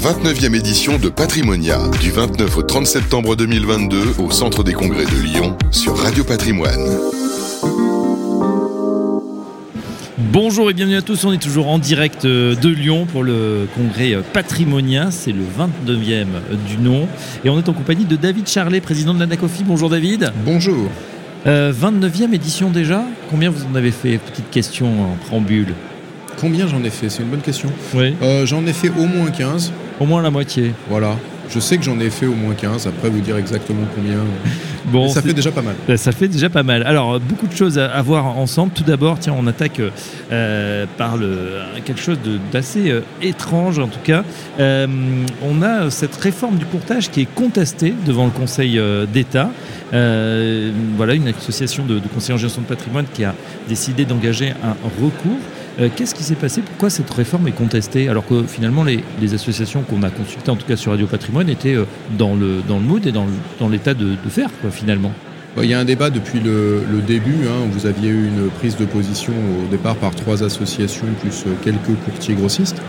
29e édition de Patrimonia, du 29 au 30 septembre 2022 au Centre des Congrès de Lyon sur Radio Patrimoine. Bonjour et bienvenue à tous, on est toujours en direct euh, de Lyon pour le congrès euh, Patrimonia, c'est le 29e du nom et on est en compagnie de David Charlet, président de l'ANACOFI. Bonjour David. Bonjour. 29e édition déjà, combien vous en avez fait? Petite question en préambule. Combien j'en ai fait? C'est une bonne question. Oui. Euh, j'en ai fait au moins 15. Au moins la moitié. Voilà. Je sais que j'en ai fait au moins 15. Après, vous dire exactement combien. Bon, Mais ça fait déjà pas mal. Ça fait déjà pas mal. Alors, beaucoup de choses à, à voir ensemble. Tout d'abord, tiens, on attaque euh, par le, quelque chose d'assez euh, étrange, en tout cas. Euh, on a cette réforme du courtage qui est contestée devant le Conseil d'État. Voilà, une association de, de conseillers en gestion de patrimoine qui a décidé d'engager un recours. Euh, Qu'est-ce qui s'est passé? Pourquoi cette réforme est contestée? Alors que finalement, les, associations qu'on a consultées, en tout cas sur Radio Patrimoine, étaient euh, dans, le, dans le mood et dans l'état de, de faire, quoi, finalement. Bon, Il y a un débat depuis le, début. hein. Vous aviez eu une prise de position au départ par trois associations plus euh, quelques courtiers grossistes.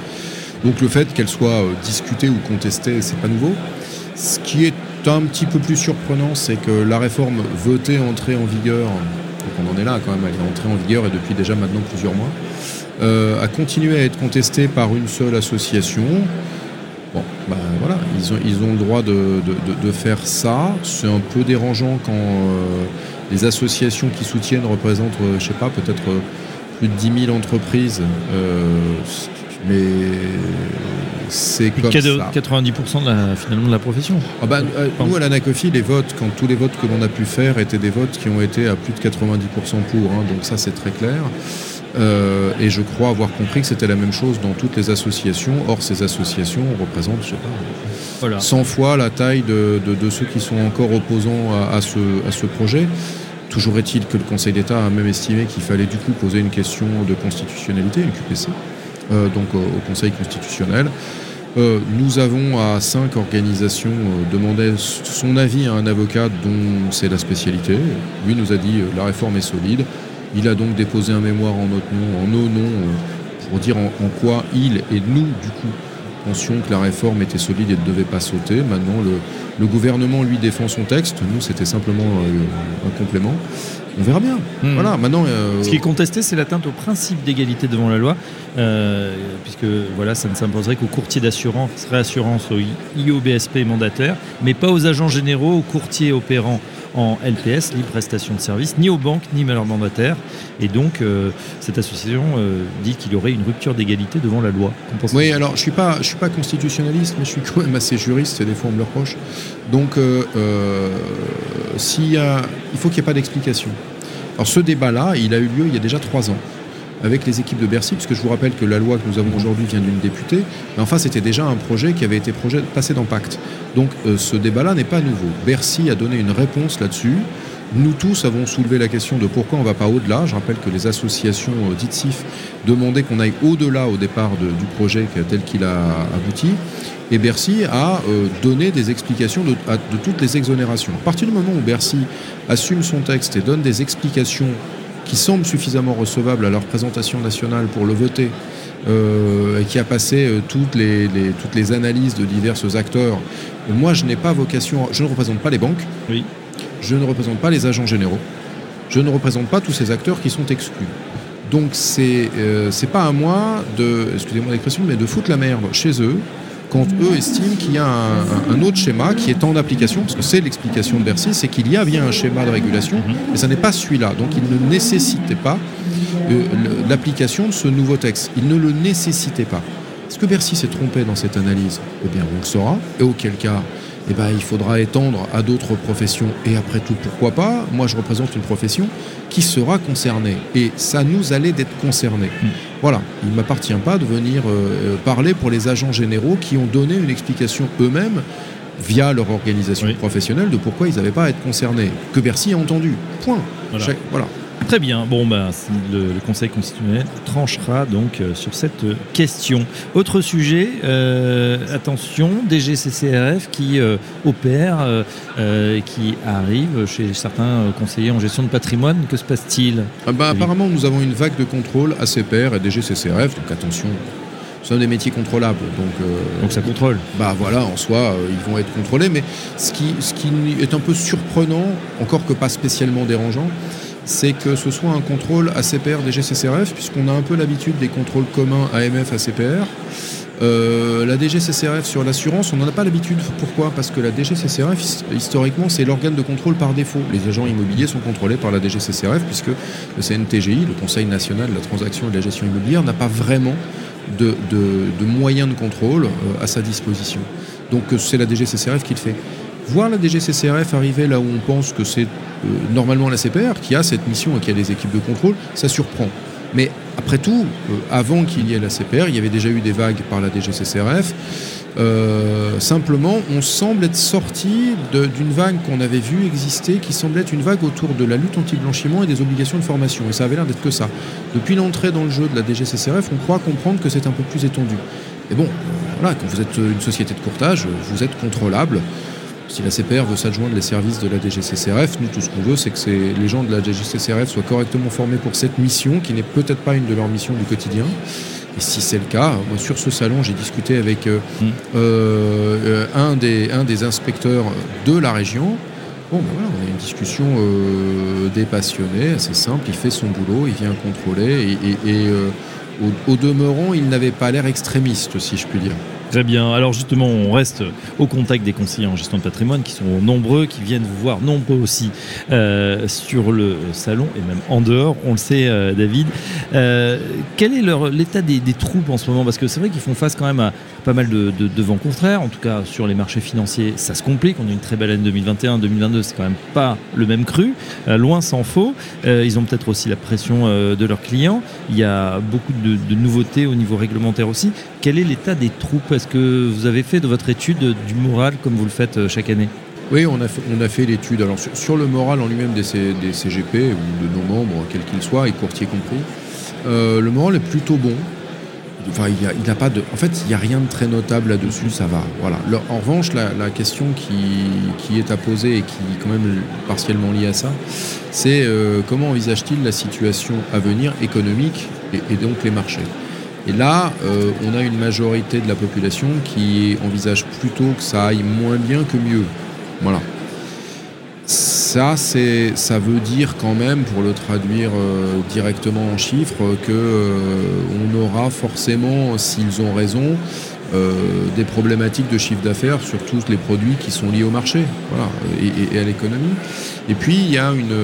Donc le fait qu'elle soit discutée ou contestée, c'est pas nouveau. Ce qui est un petit peu plus surprenant, c'est que la réforme votée, entrée en vigueur, donc on en est là quand même, elle est entrée en vigueur et depuis déjà maintenant plusieurs mois, a continué à être contestée par une seule association. Bon, ben voilà, ils ont, ils ont le droit de, de- de- faire ça. C'est un peu dérangeant quand euh, les associations qui soutiennent représentent, euh, je sais pas, peut-être euh, plus de 10 000 entreprises. euh, mais c'est comme de ça. 90% de la, finalement de la profession. Ah euh, nous, à l'ANACOFI, les votes, quand tous les votes que l'on a pu faire étaient des votes qui ont été à plus de 90% pour, hein, donc ça c'est très clair. Euh, et je crois avoir compris que c'était la même chose dans toutes les associations. Or, ces associations représentent, je sais pas, Voilà. 100 fois la taille de, de- de ceux qui sont encore opposants à, à ce, à ce projet. Toujours est-il que le Conseil d'État a même estimé qu'il fallait du coup poser une question de constitutionnalité, une QPC, euh, donc au, au Conseil constitutionnel. Euh, nous avons à cinq organisations euh, demandé son avis à un avocat dont c'est la spécialité. Lui nous a dit euh, la réforme est solide. Il a donc déposé un mémoire en notre nom, en nos noms, euh, pour dire en, en quoi il et nous, du coup, pensions que la réforme était solide et ne devait pas sauter. Maintenant, le, le gouvernement, lui, défend son texte. Nous, c'était simplement euh, un complément. On verra bien. Hmm. Voilà, maintenant... euh, Ce qui est contesté, c'est l'atteinte au principe d'égalité devant la loi, euh, puisque voilà, ça ne s'imposerait qu'aux courtiers d'assurance, réassurance, aux IOBSP mandataires, mais pas aux agents généraux, aux courtiers opérants en LPS, libre prestation de services, ni aux banques, ni à leurs mandataires. Et donc, euh, cette association euh, dit qu'il y aurait une rupture d'égalité devant la loi. Oui, alors je suis pas, suis pas constitutionnaliste, mais je suis quand même assez juriste. Des fois, on me le reproche. Donc, euh, s'il y a, il faut qu'il n'y ait pas d'explication. Alors, ce débat-là, il a eu lieu il y a déjà trois ans avec les équipes de Bercy, puisque je vous rappelle que la loi que nous avons aujourd'hui vient d'une députée. Mais enfin, c'était déjà un projet qui avait été passé dans Pacte. Donc, euh, ce débat-là n'est pas nouveau. Bercy a donné une réponse là-dessus. Nous tous avons soulevé la question de pourquoi on ne va pas au-delà. Je rappelle que les associations euh, dites CIF demandaient qu'on aille au-delà au départ du projet tel qu'il a abouti. Et Bercy a euh, donné des explications de, de toutes les exonérations. À partir du moment où Bercy assume son texte et donne des explications qui semblent suffisamment recevables à la représentation nationale pour le voter, euh, et qui a passé euh, toutes, les, les- toutes les analyses de divers acteurs, moi je n'ai pas vocation, je ne représente pas les banques, Oui. je ne représente pas les agents généraux. Je ne représente pas tous ces acteurs qui sont exclus. Donc c'est euh, pas à moi de, excusez-moi l'expression, mais de foutre la merde chez eux quand eux estiment qu'il y a un, autre schéma qui est en application, parce que c'est l'explication de Bercy, c'est qu'il y a bien un schéma de régulation, mais ça n'est pas celui-là. Donc il ne nécessitait pas euh, l'application de ce nouveau texte. Il ne le nécessitait pas. Est-ce que Bercy s'est trompé dans cette analyse? Eh bien, on le saura. Et auquel cas, eh ben, il faudra étendre à d'autres professions. Et après tout, pourquoi pas? Moi, je représente une profession qui sera concernée. Et ça nous allait d'être concernés. Voilà, il ne m'appartient pas de venir euh, parler pour les agents généraux qui ont donné une explication eux-mêmes via leur organisation Oui. professionnelle de pourquoi ils n'avaient pas à être concernés. Que Bercy a entendu. Point. Voilà. Chaque- voilà. Très bien. Bon, bah, le, le Conseil constitutionnel tranchera donc euh, sur cette question. Autre sujet, euh, attention, DGCCRF qui euh, opère, euh, euh, et qui arrive chez certains conseillers en gestion de patrimoine. Que se passe-t-il? Ah bah. Apparemment, nous avons une vague de contrôle ACPR et DGCCRF, donc attention, ce sont des métiers contrôlables. Donc, Donc ça contrôle. bah voilà, en soi, ils vont être contrôlés. Mais ce qui, ce qui est un peu surprenant, encore que pas spécialement dérangeant, c'est que ce soit un contrôle ACPR DGCCRF, puisqu'on a un peu l'habitude des contrôles communs AMF ACPR. Euh, la DGCCRF sur l'assurance, on n'en a pas l'habitude. Pourquoi? Parce que la DGCCRF, his- historiquement, c'est l'organe de contrôle par défaut. Les agents immobiliers sont contrôlés par la DGCCRF, puisque le CNTGI, le Conseil national de la transaction et de la gestion immobilière, n'a pas vraiment de, de- de moyens de contrôle euh, à sa disposition. Donc euh, c'est la DGCCRF qui le fait. Voir la DGCCRF arriver là où on pense que c'est euh, normalement la CPR qui a cette mission et qui a des équipes de contrôle, ça surprend. Mais après tout, euh, avant qu'il y ait la CPR, il y avait déjà eu des vagues par la DGCCRF. Euh, simplement, on semble être sorti d'une vague qu'on avait vue exister, qui semblait être une vague autour de la lutte anti-blanchiment et des obligations de formation. Et ça avait l'air d'être que ça. Depuis l'entrée dans le jeu de la DGCCRF, on croit comprendre que c'est un peu plus étendu. Mais bon, voilà, quand vous êtes une société de courtage, vous êtes contrôlable. Si la CPR veut s'adjoindre les services de la DGCCRF, nous tout ce qu'on veut, c'est que les gens de la DGCCRF soient correctement formés pour cette mission, qui n'est peut-être pas une de leurs missions du quotidien. Et si c'est le cas, moi sur ce salon, j'ai discuté avec euh, Mm. euh, un, des, un des inspecteurs de la région. Bon, ben voilà, on a une discussion euh, des passionnés, assez simple. Il fait son boulot, il vient contrôler, et, et- et, au, au demeurant, il n'avait pas l'air extrémiste, si je puis dire. Très bien. Alors justement, on reste au contact des conseillers en gestion de patrimoine qui sont nombreux, qui viennent vous voir nombreux aussi euh, sur le salon et même en dehors. On le sait, euh, David. Euh, quel est l'état des, des troupes en ce moment? Parce que c'est vrai qu'ils font face quand même à pas mal de, de- vents contraires. En tout cas, sur les marchés financiers, ça se complique. On a une très belle année 2021, 2022, c'est quand même pas le même cru. Euh, loin s'en faut. Euh, ils ont peut-être aussi la pression euh, de leurs clients. Il y a beaucoup de, nouveautés au niveau réglementaire aussi. Quel est l'état des troupes? Est-ce que vous avez fait de votre étude du moral comme vous le faites chaque année? Oui, on a fait, l'étude. Alors sur, le moral en lui-même des, CGP ou de nos membres, quels qu'ils soient, et courtiers compris, le moral est plutôt bon. En fait, il n'y a rien de très notable là-dessus. Ça va. Voilà. En revanche, la, question qui, est à poser et qui est quand même partiellement liée à ça, c'est euh, comment envisage-t-il la situation à venir économique et, et donc les marchés? Et là, euh, on a une majorité de la population qui envisage plutôt que ça aille moins bien que mieux. Voilà. Ça, c'est, ça veut dire quand même, pour le traduire euh, directement en chiffres, que euh, on aura forcément, s'ils ont raison, euh, des problématiques de chiffre d'affaires sur tous les produits qui sont liés au marché, voilà, et, à l'économie. Et puis il y a une,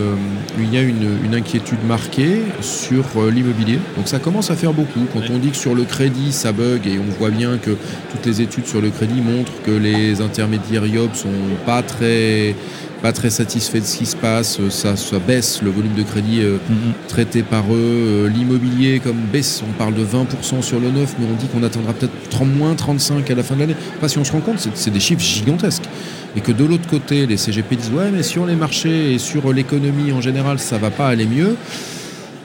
il y a une, une inquiétude marquée sur l'immobilier. Donc ça commence à faire beaucoup. Quand on dit que sur le crédit ça bug et on voit bien que toutes les études sur le crédit montrent que les intermédiaires IOB sont pas très pas très satisfaits de ce qui se passe, ça, ça baisse le volume de crédit euh, traité par eux. Euh, L'immobilier, comme baisse, on parle de 20% sur le neuf, mais on dit qu'on attendra peut-être 30, moins 35 à la fin de l'année. Enfin, si on se rend compte, c'est des chiffres gigantesques. Et que de l'autre côté, les CGP disent ouais, mais sur les marchés et sur l'économie en général, ça va pas aller mieux.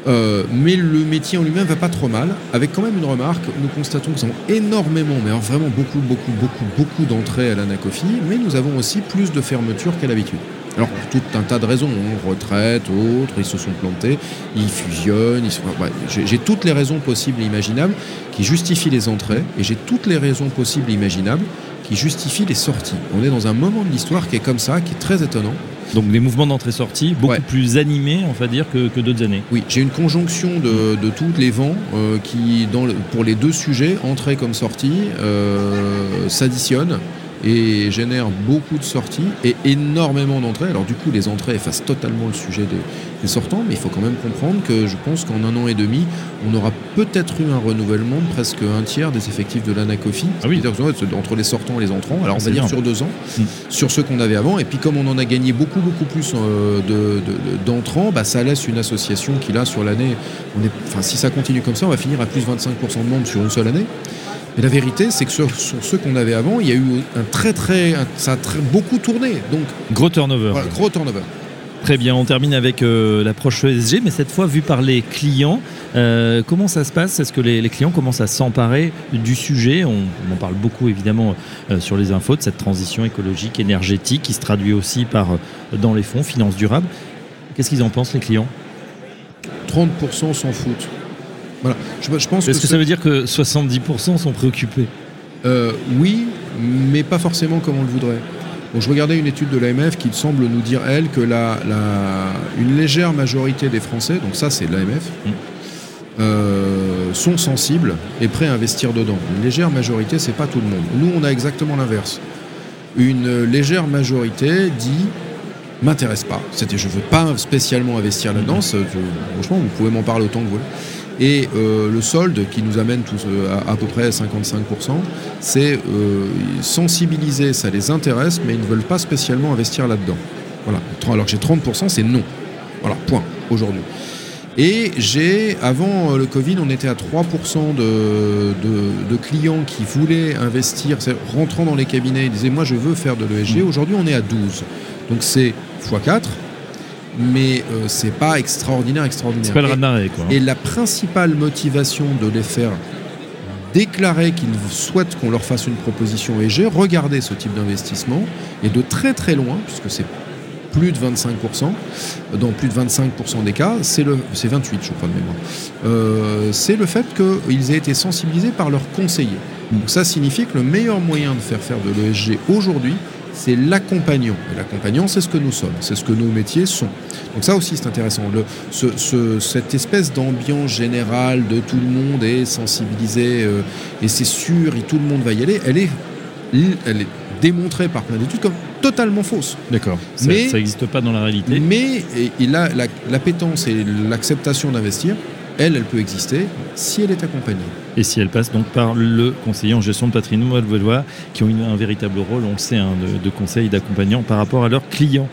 Euh, mais le métier en lui-même va pas trop mal, avec quand même une remarque. Nous constatons que nous avons énormément, mais vraiment beaucoup, beaucoup, beaucoup, beaucoup d'entrées à l'Anacofi, mais nous avons aussi plus de fermetures qu'à l'habitude. Alors pour tout un tas de raisons, hein, retraite, autres, ils se sont plantés, ils fusionnent, j'ai toutes les raisons possibles et imaginables qui justifient les entrées, et j'ai toutes les raisons possibles et imaginables qui justifient les sorties. On est dans un moment de l'histoire qui est comme ça, qui est très étonnant. Donc des mouvements d'entrée-sortie beaucoup Ouais. plus animés, on va dire, que, que d'autres années. Oui, j'ai une conjonction de, de tous les vents euh, qui, dans le- pour les deux sujets, entrée comme sortie, euh, s'additionnent et génèrent beaucoup de sorties et énormément d'entrées. Alors du coup, les entrées effacent totalement le sujet des, des sortants, mais il faut quand même comprendre que je pense qu'en un an et demi, on aura peut-être eu un renouvellement de presque un tiers des effectifs de l'Anacofi. Ah oui. Entre les sortants et les entrants. Alors on C'est va dire sur deux ans, Mm. sur ceux qu'on avait avant. Et puis comme on en a gagné beaucoup, beaucoup plus euh, de- de- d'entrants, bah, ça laisse une association qui là, sur l'année, enfin, si ça continue comme ça, on va finir à plus 25% de membres sur une seule année. Mais la vérité, c'est que sur, sur ceux qu'on avait avant, il y a eu un très très, un- ça a très, beaucoup tourné. Donc Gros turnover. voilà, gros turnover. Très bien, on termine avec euh, l'approche ESG, mais cette fois vue par les clients. Euh, comment ça se passe? Est-ce que les, les clients commencent à s'emparer du sujet? On, on en parle beaucoup évidemment euh, sur les infos de cette transition écologique, énergétique, qui se traduit aussi par dans les fonds, finances durables. Qu'est-ce qu'ils en pensent les clients? 30% s'en foutent. Voilà. Je, je pense Est-ce que, ce- ça veut dire que 70% sont préoccupés Euh, oui, mais pas forcément comme on le voudrait. Bon, je regardais une étude de l'AMF qui semble nous dire, elle, que la, la- une légère majorité des Français, donc ça c'est l'AMF, Mm. euh, sont sensibles et prêts à investir dedans. Une légère majorité, c'est pas tout le monde. Nous, on a exactement l'inverse. Une légère majorité dit m'intéresse pas. C'était je veux pas spécialement investir là-dedans. Je- franchement, vous pouvez m'en parler autant que vous voulez. Et euh, le solde qui nous amène tous euh, à, à peu près 55%, c'est euh, sensibiliser, ça les intéresse, mais ils ne veulent pas spécialement investir là-dedans. Voilà. Alors que j'ai 30%, c'est non. Voilà, point, aujourd'hui. Et j'ai, avant le Covid, on était à 3% de, de- de clients qui voulaient investir, rentrant dans les cabinets, ils disaient Moi, je veux faire de l'ESG. Aujourd'hui, on est à 12. Donc c'est x4, mais euh, c'est pas extraordinaire, extraordinaire. C'est pas le Et- quoi. et la principale motivation de les faire déclarer qu'ils souhaitent qu'on leur fasse une proposition ESG, regarder ce type d'investissement, et de très très loin, puisque c'est plus de 25%, dans plus de 25% des cas, c'est le, c'est 28 je crois de mémoire, Euh, c'est le fait qu'ils aient été sensibilisés par leurs conseillers. Donc ça signifie que le meilleur moyen de faire faire de l'ESG aujourd'hui, c'est l'accompagnant. Et l'accompagnant, c'est ce que nous sommes, c'est ce que nos métiers sont. Donc ça aussi, c'est intéressant. Le- ce- ce- cette espèce d'ambiance générale de tout le monde est sensibilisé euh, et c'est sûr, et tout le monde va y aller, elle est, elle est démontrée par plein d'études comme totalement fausse. D'accord. Mais- ça n'existe pas dans la réalité. Mais et, et là, la, l'appétence et l'acceptation d'investir, elle, elle peut exister si elle est accompagnée. Et si elle passe donc par le conseiller en gestion de patrimoine vaudois, qui ont une- un véritable rôle, on le sait, hein, de, de conseil et d'accompagnant par rapport à leurs clients.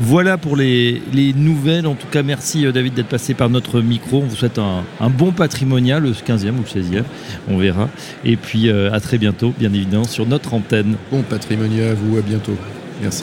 Voilà pour les, les nouvelles. En tout cas, merci euh, David d'être passé par notre micro. On vous souhaite un, un bon patrimonial, le 15e ou le 16e, on verra. Et puis euh, à très bientôt, bien évidemment, sur notre antenne. Bon patrimonial à vous, à bientôt. Merci.